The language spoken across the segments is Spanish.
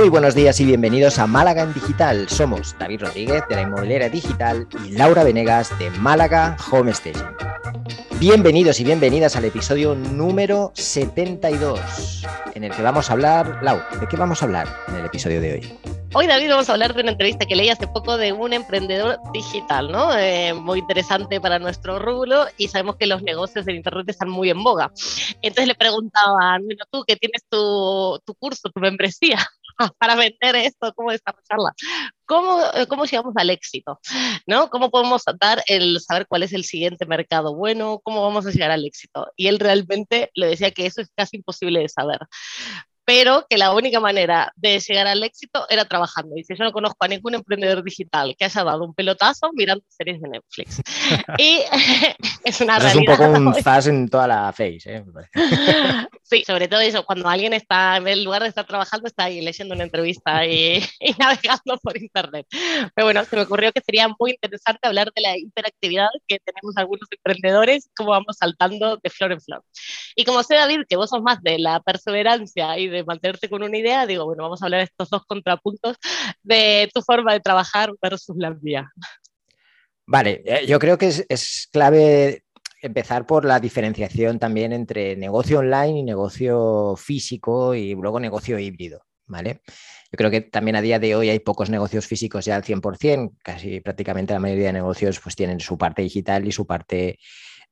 Muy buenos días y bienvenidos a Málaga en Digital. Somos David Rodríguez de la Inmobiliaria Digital y Laura Venegas de Málaga Home Station. Bienvenidos y bienvenidas al episodio número 72, en el que vamos a hablar, Lau, ¿de qué vamos a hablar en el episodio de hoy? Hoy, David, vamos a hablar de una entrevista que leí hace poco de un emprendedor digital, ¿no? Eh, muy interesante para nuestro rubro y sabemos que los negocios de Internet están muy en boga. Entonces le preguntaban, bueno, tú que tienes tu curso, tu membresía, para vender esto, cómo desarrollarla. ¿Cómo, eh, ¿Cómo llegamos al éxito? ¿no? ¿Cómo podemos dar el saber cuál es el siguiente mercado bueno? ¿Cómo vamos a llegar al éxito? Y él realmente le decía que eso es casi imposible de saber pero que la única manera de llegar al éxito era trabajando. Y si yo no conozco a ningún emprendedor digital que haya dado un pelotazo mirando series de Netflix. y es una realidad. Es un poco un fast en toda la face. ¿eh? sí, sobre todo eso, cuando alguien está, en lugar de estar trabajando, está ahí leyendo una entrevista y, y, navegando por internet. Pero bueno, se me ocurrió que sería muy interesante hablar de la interactividad que tenemos algunos emprendedores, cómo vamos saltando de flor en flor. Y como sé, David, que vos sos más de la perseverancia y de mantenerte con una idea, digo, bueno, vamos a hablar de estos dos contrapuntos de tu forma de trabajar versus la mía. Vale, eh, yo creo que es, clave empezar por la diferenciación también entre negocio online y negocio físico y luego negocio híbrido, ¿vale? Yo creo que también a día de hoy hay pocos negocios físicos ya al 100%, casi prácticamente la mayoría de negocios pues tienen su parte digital y su parte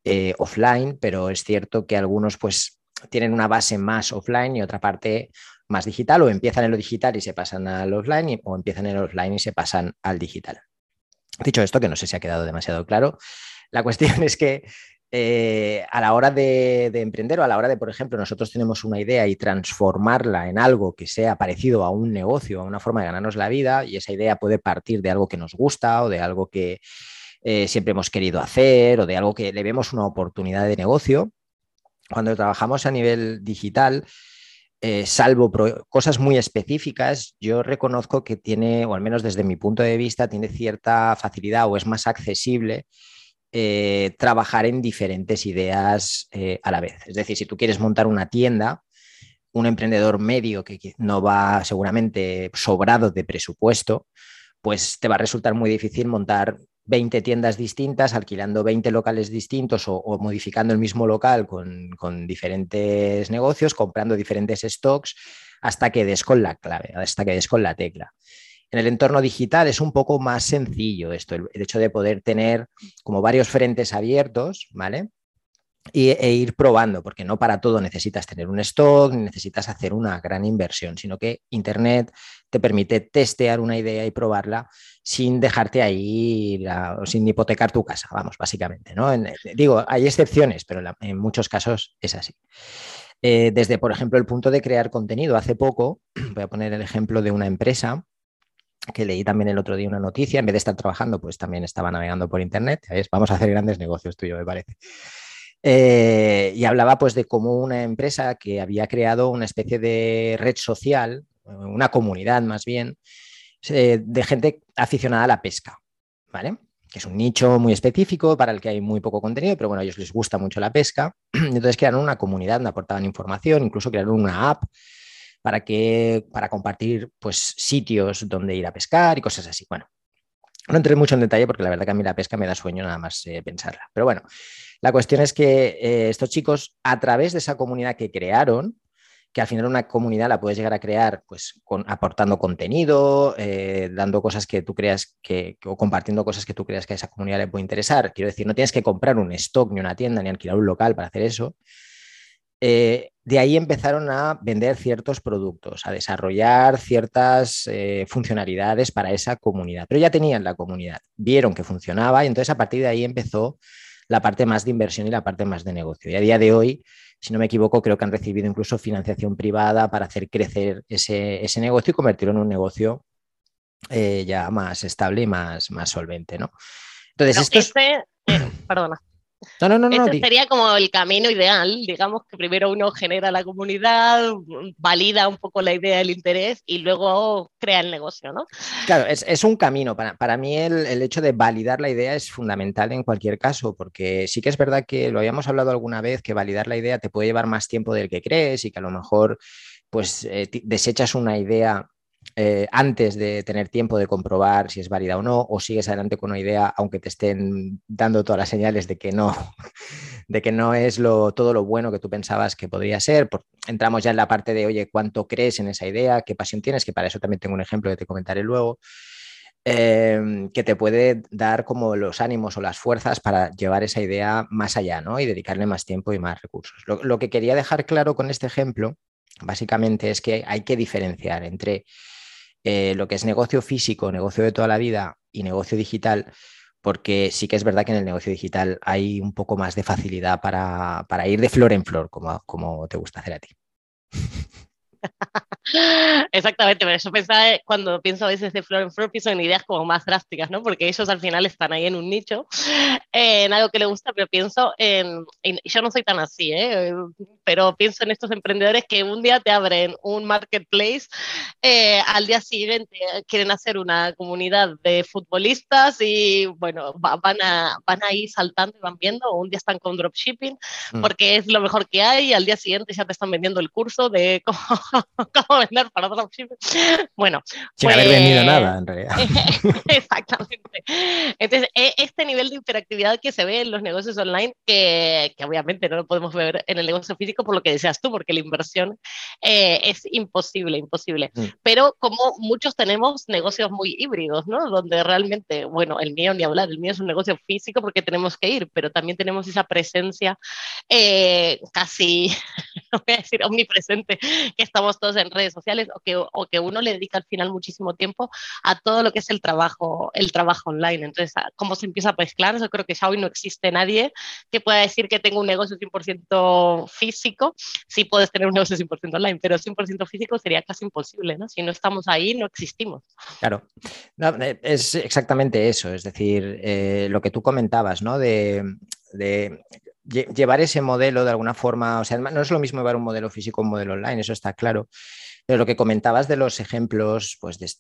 eh, offline, pero es cierto que algunos pues tienen una base más offline y otra parte más digital, o empiezan en lo digital y se pasan al offline, o empiezan en el offline y se pasan al digital. Dicho esto, que no sé si ha quedado demasiado claro, la cuestión es que eh, a la hora de, emprender o a la hora de, por ejemplo, nosotros tenemos una idea y transformarla en algo que sea parecido a un negocio, a una forma de ganarnos la vida, y esa idea puede partir de algo que nos gusta o de algo que eh, siempre hemos querido hacer o de algo que le vemos una oportunidad de negocio, cuando trabajamos a nivel digital, eh, salvo cosas muy específicas, yo reconozco que tiene, o al menos desde mi punto de vista, tiene cierta facilidad o es más accesible eh, trabajar en diferentes ideas eh, a la vez. Es decir, si tú quieres montar una tienda, un emprendedor medio que no va seguramente sobrado de presupuesto, pues te va a resultar muy difícil montar 20 tiendas distintas, alquilando 20 locales distintos o, modificando el mismo local con, diferentes negocios, comprando diferentes stocks, hasta que des con la clave, hasta que des con la tecla. En el entorno digital es un poco más sencillo esto, el, hecho de poder tener como varios frentes abiertos, ¿vale? E ir probando, porque no para todo necesitas tener un stock, ni necesitas hacer una gran inversión, sino que Internet te permite testear una idea y probarla sin dejarte ahí, sin hipotecar tu casa, vamos, básicamente. ¿no? digo, hay excepciones, pero en muchos casos es así. Eh, desde, por ejemplo, el punto de crear contenido, hace poco, voy a poner el ejemplo de una empresa que leí también el otro día una noticia, en vez de estar trabajando, pues también estaba navegando por Internet. Vamos a hacer grandes negocios tuyo, me parece. Eh, y hablaba pues de cómo una empresa que había creado una especie de red social, una comunidad más bien, eh, de gente aficionada a la pesca, ¿vale? Que es un nicho muy específico para el que hay muy poco contenido, pero bueno, a ellos les gusta mucho la pesca. Entonces crearon una comunidad donde aportaban información, incluso crearon una app para que para compartir pues sitios donde ir a pescar y cosas así. Bueno, no entré mucho en detalle porque la verdad que a mí la pesca me da sueño nada más eh, pensarla. Pero bueno, la cuestión es que eh, estos chicos, a través de esa comunidad que crearon, que al final una comunidad la puedes llegar a crear pues aportando contenido, eh, dando cosas que tú creas que, o compartiendo cosas que tú creas que a esa comunidad le puede interesar. Quiero decir, no tienes que comprar un stock ni una tienda ni alquilar un local para hacer eso. Eh, de ahí empezaron a vender ciertos productos, a desarrollar ciertas funcionalidades para esa comunidad. Pero ya tenían la comunidad, vieron que funcionaba y entonces a partir de ahí empezó la parte más de inversión y la parte más de negocio. Y a día de hoy, si no me equivoco, creo que han recibido incluso financiación privada para hacer crecer ese, negocio y convertirlo en un negocio eh, ya más estable y más, más solvente. ¿no? Entonces, esto este, perdona. No, no, no, Ese sería como el camino ideal, digamos que primero uno genera la comunidad, valida un poco la idea del interés y luego crea el negocio, ¿no? Claro, es, un camino. Para, para mí el, el, hecho de validar la idea es fundamental en cualquier caso, porque sí que es verdad que lo habíamos hablado alguna vez, que validar la idea te puede llevar más tiempo del que crees y que a lo mejor pues eh, desechas una idea eh, antes de tener tiempo de comprobar si es válida o no, o sigues adelante con una idea aunque te estén dando todas las señales de que no, de que no es todo lo bueno que tú pensabas que podría ser. entramos ya en la parte de, oye, ¿cuánto crees en esa idea? ¿Qué pasión tienes? Que para eso también tengo un ejemplo que te comentaré luego. Em, que te puede dar como los ánimos o las fuerzas para llevar esa idea más allá, ¿no? Y dedicarle más tiempo y más recursos. lo que quería dejar claro con este ejemplo, básicamente, es que hay que diferenciar entre eh, lo que es negocio físico, negocio de toda la vida y negocio digital, porque sí que es verdad que en el negocio digital hay un poco más de facilidad para, ir de flor en flor, como, como te gusta hacer a ti. Exactamente, pero eso pensaba eh, cuando pienso a veces de flor en flor, pienso en ideas como más drásticas, ¿no? Porque ellos al final están ahí en un nicho, en algo que les gusta, pero pienso en, yo no soy tan así, ¿eh? Pero pienso en estos emprendedores que un día te abren un marketplace, eh, al día siguiente quieren hacer una comunidad de futbolistas y, bueno, van, a, van a ir saltando y van viendo, un día están con dropshipping, mm. porque es lo mejor que hay, y al día siguiente ya te están vendiendo el curso de cómo, cómo vender para Bueno. Sin haber vendido pues, nada, en realidad. Exactamente. Entonces, e, este nivel de interactividad que se ve en los negocios online, que, que obviamente no lo podemos ver en el negocio físico por lo que deseas tú, porque la inversión eh, es imposible, imposible. Mm. Pero como muchos tenemos negocios muy híbridos, ¿no? Donde realmente, bueno, el mío ni hablar, el mío es un negocio físico porque tenemos que ir, pero también tenemos esa presencia eh, casi, voy a decir, omnipresente, que estamos todos en redes sociales o que, o que uno le dedica al final muchísimo tiempo a todo lo que es el trabajo, el trabajo online. Entonces, ¿cómo se empieza a mezclar? Yo creo que ya hoy no existe nadie que pueda decir que tengo un negocio 100% físico. Sí puedes tener un negocio 100% online, pero 100% físico sería casi imposible, ¿no? Si no estamos ahí, no existimos. Claro, eh, es exactamente eso. Es decir, eh, lo que tú comentabas, ¿no? De, de llevar ese modelo de alguna forma, o sea, no es lo mismo llevar un modelo físico o un modelo online, eso está claro. Pero lo que comentabas de los ejemplos pues de,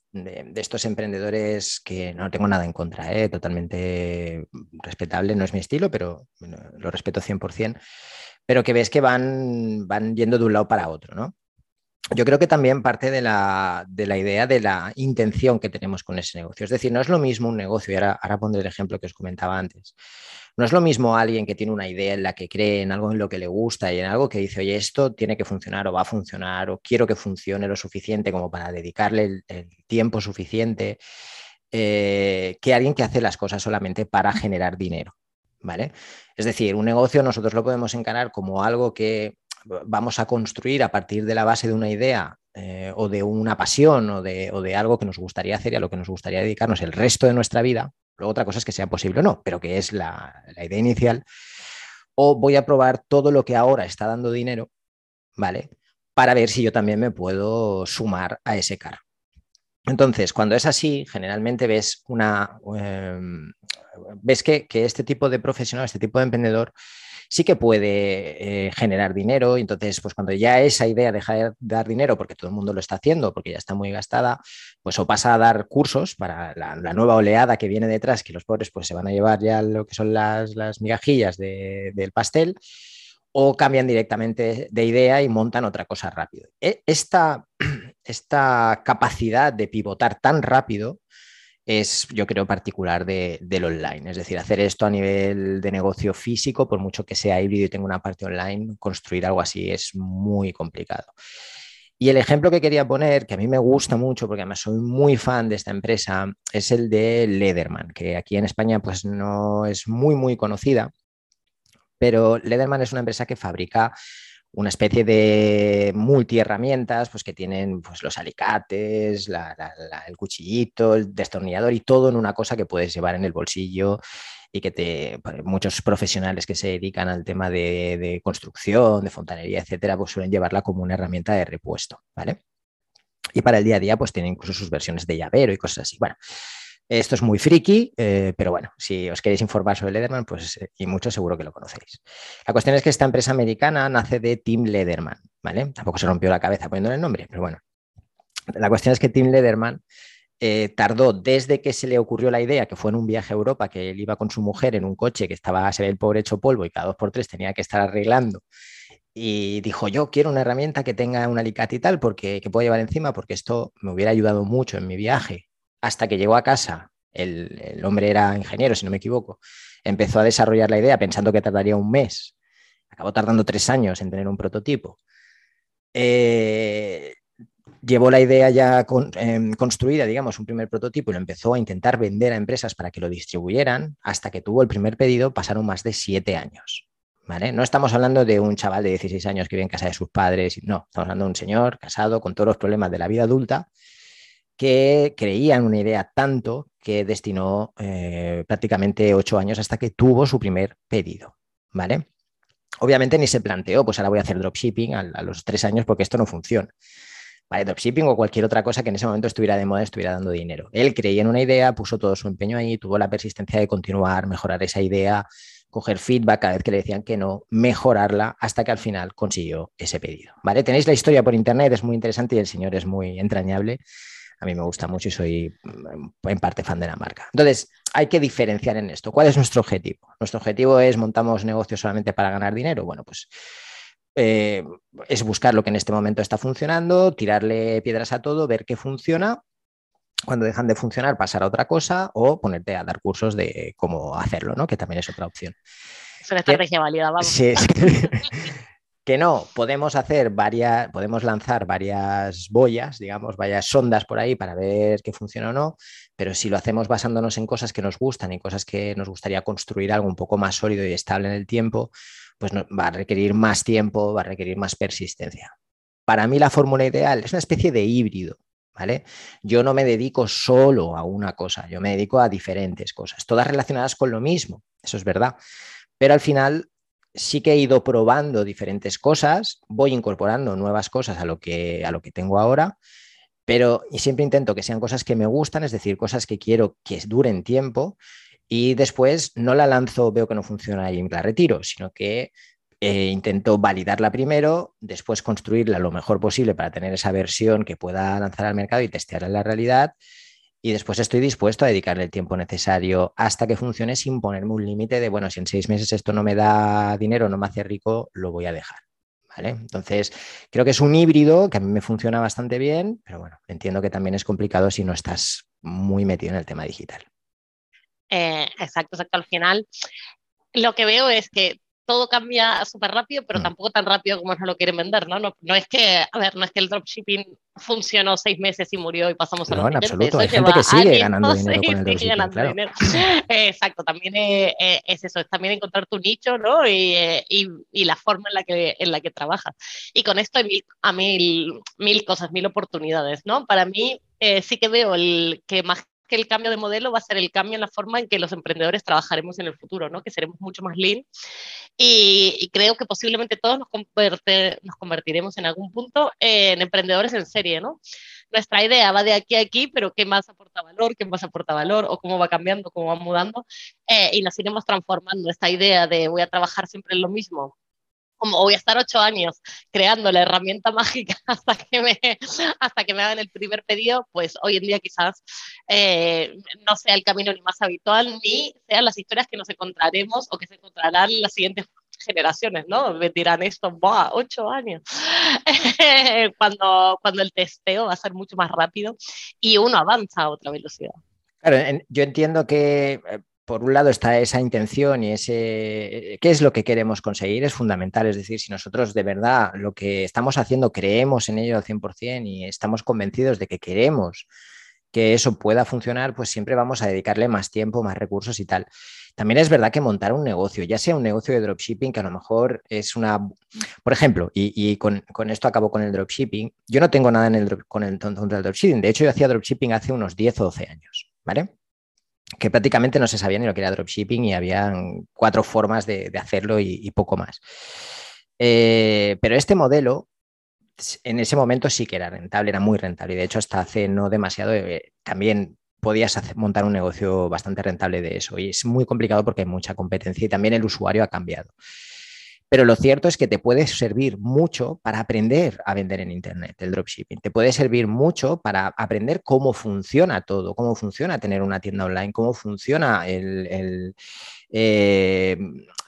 estos emprendedores que no tengo nada en contra, ¿eh? totalmente respetable, no es mi estilo, pero lo respeto 100%, pero que ves que van, van yendo de un lado para otro, ¿no? Yo creo que también parte de la, de la, idea de la intención que tenemos con ese negocio. Es decir, no es lo mismo un negocio, y ahora, ahora pondré el ejemplo que os comentaba antes. No es lo mismo alguien que tiene una idea en la que cree, en algo en lo que le gusta y en algo que dice, oye, esto tiene que funcionar o va a funcionar o quiero que funcione lo suficiente como para dedicarle el, tiempo suficiente, eh, que alguien que hace las cosas solamente para generar dinero. ¿Vale? Es decir, un negocio nosotros lo podemos encarar como algo que vamos a construir a partir de la base de una idea eh, o de una pasión o de, o de, algo que nos gustaría hacer y a lo que nos gustaría dedicarnos el resto de nuestra vida, Luego otra cosa es que sea posible o no, pero que es la, idea inicial. O voy a probar todo lo que ahora está dando dinero, ¿vale? Para ver si yo también me puedo sumar a ese carro. Entonces, cuando es así, generalmente ves una. Em, ves que, que, este tipo de profesional, este tipo de emprendedor, sí que puede eh, generar dinero. Y entonces, pues cuando ya esa idea deja de dar dinero, porque todo el mundo lo está haciendo, porque ya está muy gastada, pues o pasa a dar cursos para la, nueva oleada que viene detrás, que los pobres pues se van a llevar ya lo que son las, migajillas del pastel, o cambian directamente de idea y montan otra cosa rápido. E, esta, esta capacidad de pivotar tan rápido es, yo creo, particular de, del online. Es decir, hacer esto a nivel de negocio físico, por mucho que sea híbrido y tenga una parte online, construir algo así es muy complicado. Y el ejemplo que quería poner, que a mí me gusta mucho, porque además soy muy fan de esta empresa, es el de Lederman, que aquí en España pues no es muy, muy conocida, pero Lederman es una empresa que fabrica una especie de multiherramientas pues, que tienen pues, los alicates, el cuchillito, el destornillador y todo en una cosa que puedes llevar en el bolsillo y que te, pues, muchos profesionales que se dedican al tema de, construcción, de fontanería, etcétera, pues suelen llevarla como una herramienta de repuesto, ¿vale? Y para el día a día, pues tienen incluso sus versiones de llavero y cosas así. Bueno, esto es muy friki, eh, pero bueno, si os queréis informar sobre Lederman, pues eh, y mucho seguro que lo conocéis. La cuestión es que esta empresa americana nace de Tim Lederman, ¿vale? Tampoco se rompió la cabeza poniéndole el nombre, pero bueno. La cuestión es que Tim Lederman eh, tardó desde que se le ocurrió la idea, que fue en un viaje a Europa, que él iba con su mujer en un coche que estaba, se ve el pobre hecho polvo y cada dos por tres tenía que estar arreglando y dijo, yo quiero una herramienta que tenga un alicate y tal, porque que pueda llevar encima, porque esto me hubiera ayudado mucho en mi viaje. Hasta que llegó a casa, el, hombre era ingeniero, si no me equivoco, empezó a desarrollar la idea pensando que tardaría un mes. Acabó tardando tres años en tener un prototipo. Eh, llevó la idea ya em, construida, digamos, un primer prototipo y lo empezó a intentar vender a empresas para que lo distribuyeran, hasta que tuvo el primer pedido pasaron más de siete años. ¿Vale? No estamos hablando de un chaval de 16 años que vive en casa de sus padres, no, estamos hablando de un señor casado con todos los problemas de la vida adulta que creía en una idea tanto que destinó eh, prácticamente ocho años hasta que tuvo su primer pedido. ¿Vale? Obviamente ni se planteó, pues ahora voy a hacer dropshipping a, a los tres años porque esto no funciona. Vale, dropshipping o cualquier otra cosa que en ese momento estuviera de moda, estuviera dando dinero. Él creía en una idea, puso todo su empeño ahí, tuvo la persistencia de continuar, mejorar esa idea, coger feedback cada vez que le decían que no, mejorarla hasta que al final consiguió ese pedido. ¿Vale? Tenéis la historia por internet, es muy interesante y el señor es muy entrañable. A mí me gusta mucho y soy mm, en parte fan de la marca. Entonces, hay que diferenciar en esto. ¿Cuál es nuestro objetivo? Nuestro objetivo es montamos negocios solamente para ganar dinero. Bueno, pues eh, es buscar lo que en este momento está funcionando, tirarle piedras a todo, ver qué funciona. Cuando dejan de funcionar, pasar a otra cosa o ponerte a dar cursos de cómo hacerlo, ¿no? Que también es otra opción. Es una estrategia válida, vamos. Sí, sí. que no, podemos hacer varias, podemos lanzar varias boyas, digamos, varias sondas por ahí para ver qué funciona o no, pero si lo hacemos basándonos en cosas que nos gustan y cosas que nos gustaría construir algo un poco más sólido y estable en el tiempo, pues va a requerir más tiempo, va a requerir más persistencia. Para mí la fórmula ideal es una especie de híbrido, ¿vale? Yo no me dedico solo a una cosa, yo me dedico a diferentes cosas, todas relacionadas con lo mismo, eso es verdad, pero al final sí que he ido probando diferentes cosas, voy incorporando nuevas cosas a lo que, a lo que tengo ahora, pero siempre intento que sean cosas que me gustan, es decir, cosas que quiero que duren tiempo y después no la lanzo, veo que no funciona y la retiro, sino que eh, intento validarla primero, después construirla lo mejor posible para tener esa versión que pueda lanzar al mercado y testear en la realidad y después estoy dispuesto a dedicarle el tiempo necesario hasta que funcione sin ponerme un límite de, bueno, si en seis meses esto no me da dinero, no me hace rico, lo voy a dejar. ¿Vale? Entonces, creo que es un híbrido que a mí me funciona bastante bien, pero bueno, entiendo que también es complicado si no estás muy metido en el tema digital. Eh, exacto, exacto. Al final, lo que veo es que todo cambia súper rápido, pero mm. tampoco tan rápido como nos lo quieren vender, ¿no? ¿no? ¿no? es que, a ver, no es que el dropshipping funcionó seis meses y murió y pasamos a No, en absoluto, hay gente que sigue ganando dinero con el dropshipping, claro. exacto, también es, es, eso, es también encontrar tu nicho, ¿no? Y, y, y, la forma en la que, en la que trabajas. Y con esto hay mil, a mil, mil cosas, mil oportunidades, ¿no? Para mí eh, sí que veo el que más que el cambio de modelo va a ser el cambio en la forma en que los emprendedores trabajaremos en el futuro, ¿no? que seremos mucho más lean y, creo que posiblemente todos nos, nos, convertiremos en algún punto en emprendedores en serie. ¿no? Nuestra idea va de aquí a aquí, pero ¿qué más aporta valor? ¿Qué más aporta valor? ¿O cómo va cambiando? ¿Cómo va mudando? Eh, y nos iremos transformando. Esta idea de voy a trabajar siempre en lo mismo como voy a estar ocho años creando la herramienta mágica hasta que me, hasta que me hagan el primer pedido, pues hoy en día quizás eh, no sea el camino ni más habitual, ni sean las historias que nos encontraremos o que se encontrarán las siguientes generaciones, ¿no? Me dirán esto, ¡buah! Ocho años. cuando, cuando el testeo va a ser mucho más rápido y uno avanza a otra velocidad. Claro, yo entiendo que eh, por un lado está esa intención y ese qué es lo que queremos conseguir es fundamental. Es decir, si nosotros de verdad lo que estamos haciendo creemos en ello al 100% y estamos convencidos de que queremos que eso pueda funcionar, pues siempre vamos a dedicarle más tiempo, más recursos y tal. También es verdad que montar un negocio, ya sea un negocio de dropshipping, que a lo mejor es una... Por ejemplo, y, con, esto acabo con el dropshipping, yo no tengo nada en el, con el, dropshipping. De hecho, yo hacía dropshipping hace unos 10 o 12 años, ¿vale? Que prácticamente no se sabía ni lo que era dropshipping y había cuatro formas de, hacerlo y, poco más. Eh, pero este modelo, en ese momento sí que era rentable, era muy rentable. De hecho, hasta hace no demasiado, eh, también podías montar un negocio bastante rentable de eso. Y es muy complicado porque hay mucha competencia y también el usuario ha cambiado. Pero lo cierto es que te puede servir mucho para aprender a vender en Internet, el dropshipping. Te puede servir mucho para aprender cómo funciona todo, cómo funciona tener una tienda online, cómo funciona eh,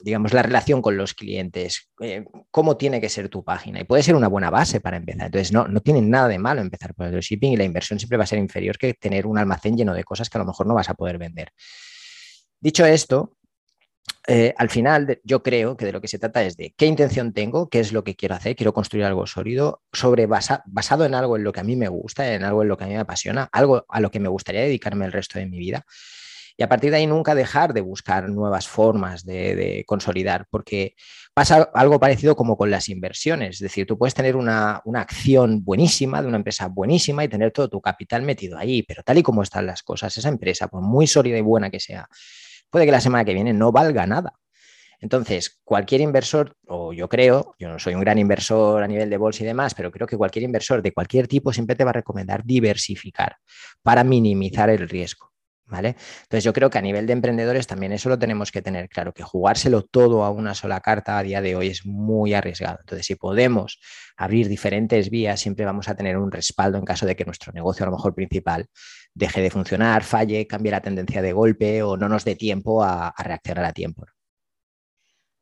digamos, la relación con los clientes, eh, cómo tiene que ser tu página. Y puede ser una buena base para empezar. Entonces, no, no tiene nada de malo empezar por el dropshipping y la inversión siempre va a ser inferior que tener un almacén lleno de cosas que a lo mejor no vas a poder vender. Dicho esto, eh, al final yo creo que de lo que se trata es de qué intención tengo, qué es lo que quiero hacer, quiero construir algo sólido, sobre basado en algo en lo que a mí me gusta, en algo en lo que a mí me apasiona, algo a lo que me gustaría dedicarme el resto de mi vida. Y a partir de ahí nunca dejar de buscar nuevas formas de, consolidar, porque pasa algo parecido como con las inversiones. Es decir, tú puedes tener una, una, acción buenísima de una empresa buenísima y tener todo tu capital metido ahí, pero tal y como están las cosas, esa empresa, por muy sólida y buena que sea, puede que la semana que viene no valga nada. Entonces, cualquier inversor, o yo creo, yo no soy un gran inversor a nivel de bolsa y demás, pero creo que cualquier inversor de cualquier tipo siempre te va a recomendar diversificar para minimizar el riesgo. ¿Vale? Entonces yo creo que a nivel de emprendedores también eso lo tenemos que tener claro, que jugárselo todo a una sola carta a día de hoy es muy arriesgado. Entonces si podemos abrir diferentes vías, siempre vamos a tener un respaldo en caso de que nuestro negocio a lo mejor principal deje de funcionar, falle, cambie la tendencia de golpe o no nos dé tiempo a, reaccionar a tiempo.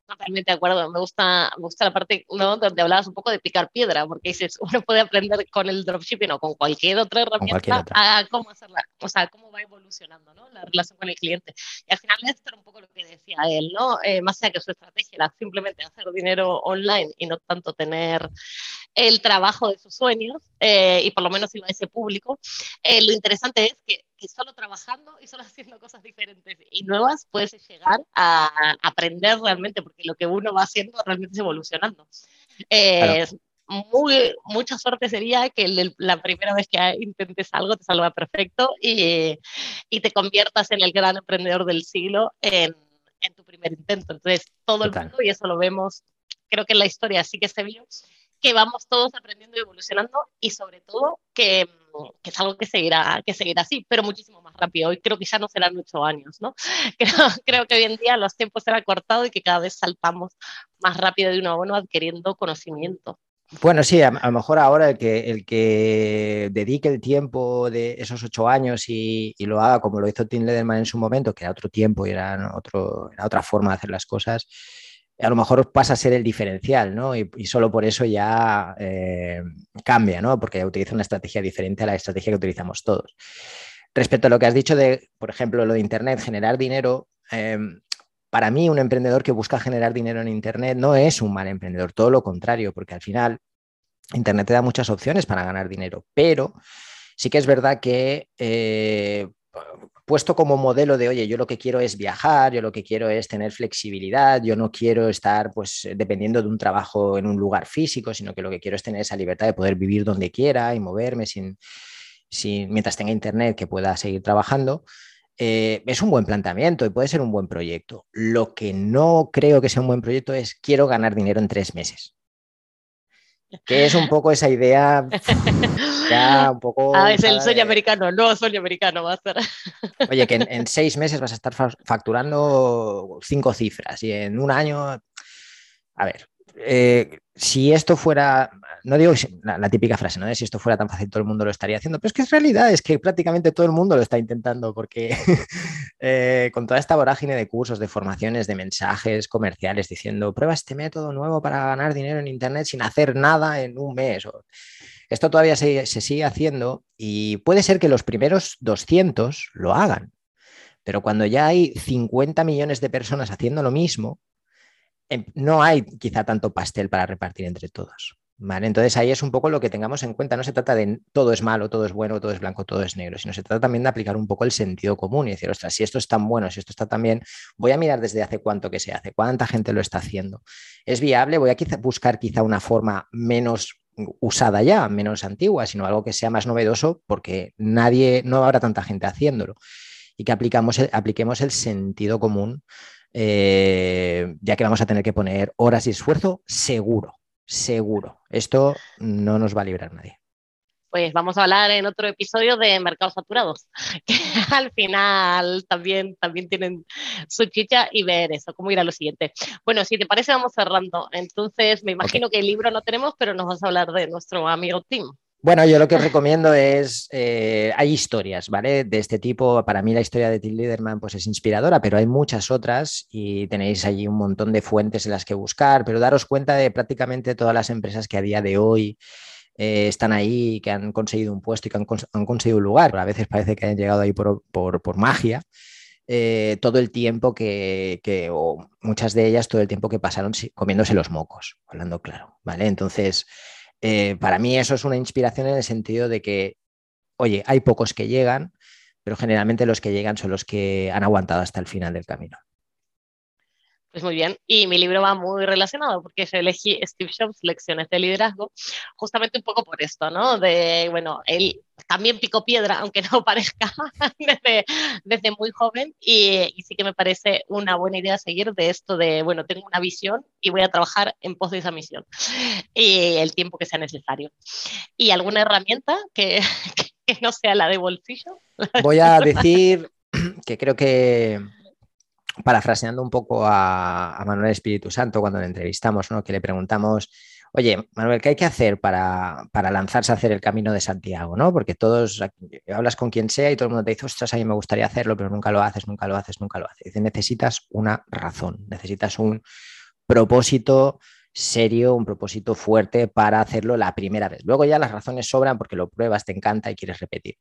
Totalmente de acuerdo. Me gusta, me gusta la parte donde hablabas un poco de picar piedra, porque dices, uno puede aprender con el dropshipping o con cualquier otra herramienta a cómo hacerla, o sea, cómo va evolucionando ¿no? la relación con el cliente. Y al final esto era un poco lo que decía él, ¿no? Eh, más allá que su estrategia era simplemente hacer dinero online y no tanto tener el trabajo de sus sueños, eh, y por lo menos iba a ese público, eh, lo interesante es que que solo trabajando y solo haciendo cosas diferentes y nuevas puedes llegar a aprender realmente, porque lo que uno va haciendo realmente es evolucionando. Eh, muy, mucha suerte sería que la primera vez que intentes algo te salga perfecto y, y, te conviertas en el gran emprendedor del siglo en, en tu primer intento. Entonces, todo el mundo, y eso lo vemos, creo que en la historia sí que se vio, que vamos todos aprendiendo y evolucionando y sobre todo que, que, es algo que seguirá, que seguirá así, pero muchísimo más rápido. Hoy creo que ya no serán ocho años, ¿no? Creo, creo, que hoy en día los tiempos se han acortado y que cada vez saltamos más rápido de uno a uno adquiriendo conocimiento. Bueno, sí, a, lo mejor ahora el que, el que dedique el tiempo de esos ocho años y, y, lo haga como lo hizo Tim Lederman en su momento, que era otro tiempo y era, otro, era otra forma de hacer las cosas, a lo mejor pasa a ser el diferencial, ¿no? Y, solo por eso ya eh, cambia, ¿no? Porque utiliza una estrategia diferente a la estrategia que utilizamos todos. Respecto a lo que has dicho de, por ejemplo, lo de Internet, generar dinero, em, para mí un emprendedor que busca generar dinero en Internet no es un mal emprendedor, todo lo contrario, porque al final Internet te da muchas opciones para ganar dinero, pero sí que es verdad que eh, puesto como modelo de, oye, yo lo que quiero es viajar, yo lo que quiero es tener flexibilidad, yo no quiero estar pues dependiendo de un trabajo en un lugar físico, sino que lo que quiero es tener esa libertad de poder vivir donde quiera y moverme sin, sin mientras tenga internet que pueda seguir trabajando. Eh, es un buen planteamiento y puede ser un buen proyecto. Lo que no creo que sea un buen proyecto es quiero ganar dinero en tres meses que es un poco esa idea ya un poco... Ah, es el sueño americano, no sueño americano va a ser. Oye, que en, seis meses vas a estar facturando cinco cifras y en un año... A ver, eh, si esto fuera, no digo la, típica frase, ¿no? De si esto fuera tan fácil todo el mundo lo estaría haciendo, pero es que es realidad, es que prácticamente todo el mundo lo está intentando porque eh, con toda esta vorágine de cursos, de formaciones, de mensajes comerciales diciendo, prueba este método nuevo para ganar dinero en Internet sin hacer nada en un mes. Esto todavía se, se sigue haciendo y puede ser que los primeros 200 lo hagan, pero cuando ya hay 50 millones de personas haciendo lo mismo, no hay quizá tanto pastel para repartir entre todos. ¿vale? Entonces ahí es un poco lo que tengamos en cuenta. No se trata de todo es malo, todo es bueno, todo es blanco, todo es negro, sino se trata también de aplicar un poco el sentido común y decir, ostras, si esto es tan bueno, si esto está tan bien, voy a mirar desde hace cuánto que se hace, cuánta gente lo está haciendo. ¿Es viable? Voy a buscar quizá una forma menos usada ya, menos antigua, sino algo que sea más novedoso porque nadie, no habrá tanta gente haciéndolo y que aplicamos, apliquemos el sentido común eh, ya que vamos a tener que poner horas y esfuerzo seguro, seguro. Esto no nos va a librar nadie. pues vamos a hablar en otro episodio de mercados saturados, que al final también, también tienen su chicha y ver eso, cómo ir a lo siguiente. Bueno, si te parece, vamos cerrando. Entonces, me imagino que el libro no tenemos, pero nos vas a hablar de nuestro amigo Tim. Bueno, yo lo que os recomiendo es, eh, hay historias, ¿vale? De este tipo, para mí la historia de Till Liederman pues es inspiradora, pero hay muchas otras y tenéis allí un montón de fuentes en las que buscar, pero daros cuenta de prácticamente todas las empresas que a día de hoy eh, están ahí, que han conseguido un puesto y que han, conseguido un lugar, a veces parece que han llegado ahí por, magia. Eh, todo el tiempo que, que, o muchas de ellas, todo el tiempo que pasaron comiéndose los mocos, hablando claro, ¿vale? Entonces, eh, para mí eso es una inspiración en el sentido de que, oye, hay pocos que llegan, pero generalmente los que llegan son los que han aguantado hasta el final del camino. Pues muy bien, y mi libro va muy relacionado porque yo elegí Steve Jobs, Lecciones de Liderazgo, justamente un poco por esto, ¿no? De, bueno, él también picó piedra, aunque no parezca, desde, desde muy joven, y, y, sí que me parece una buena idea seguir de esto de, bueno, tengo una visión y voy a trabajar en pos de esa misión, y el tiempo que sea necesario. ¿Y alguna herramienta que, que no sea la de bolsillo? Voy a decir que creo que parafraseando un poco a, Manuel Espíritu Santo cuando le entrevistamos, ¿no? que le preguntamos, oye, Manuel, ¿qué hay que hacer para, lanzarse a hacer el camino de Santiago? ¿no? Porque todos, hablas con quien sea y todo el mundo te dice, ostras, a mí me gustaría hacerlo, pero nunca lo haces, nunca lo haces, nunca lo haces. Dice, necesitas una razón, necesitas un propósito serio, un propósito fuerte para hacerlo la primera vez. Luego ya las razones sobran porque lo pruebas, te encanta y quieres repetir.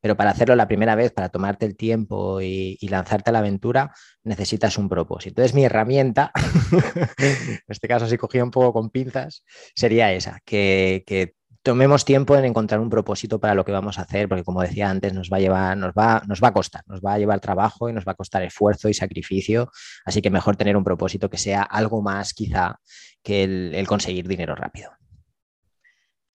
Pero para hacerlo la primera vez, para tomarte el tiempo y, lanzarte a la aventura, necesitas un propósito. Entonces mi herramienta, en este caso si cogí un poco con pinzas, sería esa, que, que tomemos tiempo en encontrar un propósito para lo que vamos a hacer, porque como decía antes, nos va a llevar, nos va, nos va a costar, nos va a llevar trabajo y nos va a costar esfuerzo y sacrificio. Así que mejor tener un propósito que sea algo más quizá que el, conseguir dinero rápido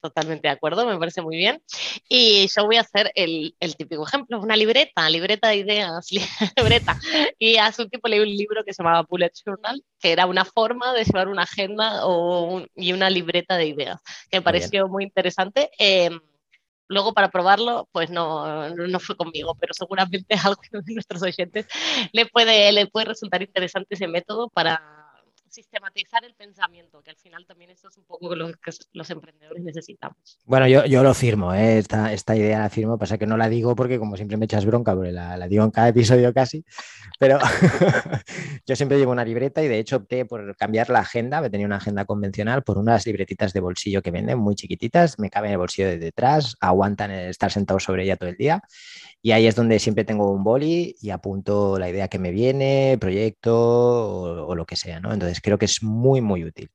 totalmente de acuerdo, me parece muy bien. Y yo voy a hacer el, típico ejemplo, una libreta, libreta de ideas, libreta. Y hace un tiempo leí un libro que se llamaba Bullet Journal, que era una forma de llevar una agenda o y una libreta de ideas, que me pareció muy, interesante. Em, luego para probarlo, pues no, no fue conmigo, pero seguramente a algunos de nuestros oyentes le puede, le puede resultar interesante ese método para sistematizar el pensamiento, que al final también eso es un poco lo que los emprendedores necesitamos. Bueno, yo, yo lo firmo, ¿eh? esta, esta, idea la firmo, pasa que no la digo porque como siempre me echas bronca, porque la, digo en cada episodio casi, pero yo siempre llevo una libreta y de hecho opté por cambiar la agenda, me tenía una agenda convencional por unas libretitas de bolsillo que venden muy chiquititas, me caben en el bolsillo de detrás, aguantan estar sentado sobre ella todo el día y ahí es donde siempre tengo un boli y apunto la idea que me viene, proyecto o, lo que sea, ¿no? Entonces creo que es muy, muy útil.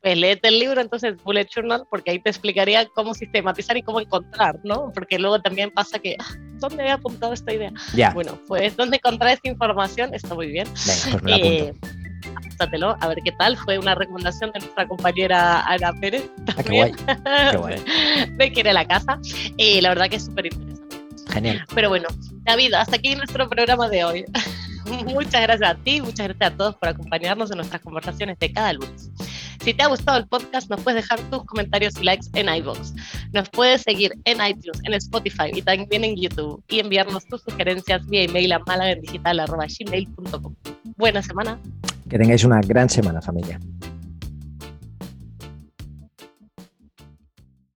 Pues léete el libro entonces Bullet Journal porque ahí te explicaría cómo sistematizar y cómo encontrar, ¿no? Porque luego también pasa que, ah, ¿dónde he apuntado esta idea? Ya. Bueno, pues ¿dónde encontrar esta información? Está muy bien. Venga, pues me. Eh, apúntatelo, a ver qué tal. Fue una recomendación de nuestra compañera Ana Pérez. Ah, qué guay. Qué guay. de Quiere la Casa. Y la verdad que es súper interesante. Genial. Pero bueno, David, hasta aquí nuestro programa de hoy. muchas gracias a ti, muchas gracias a todos por acompañarnos en nuestras conversaciones de cada lunes. Si te ha gustado el podcast, nos puedes dejar tus comentarios y likes en iVoox. Nos puedes seguir en iTunes, en Spotify y también en YouTube y enviarnos tus sugerencias vía email a malagendigital.gmail.com. Buena semana. Que tengáis una gran semana, familia.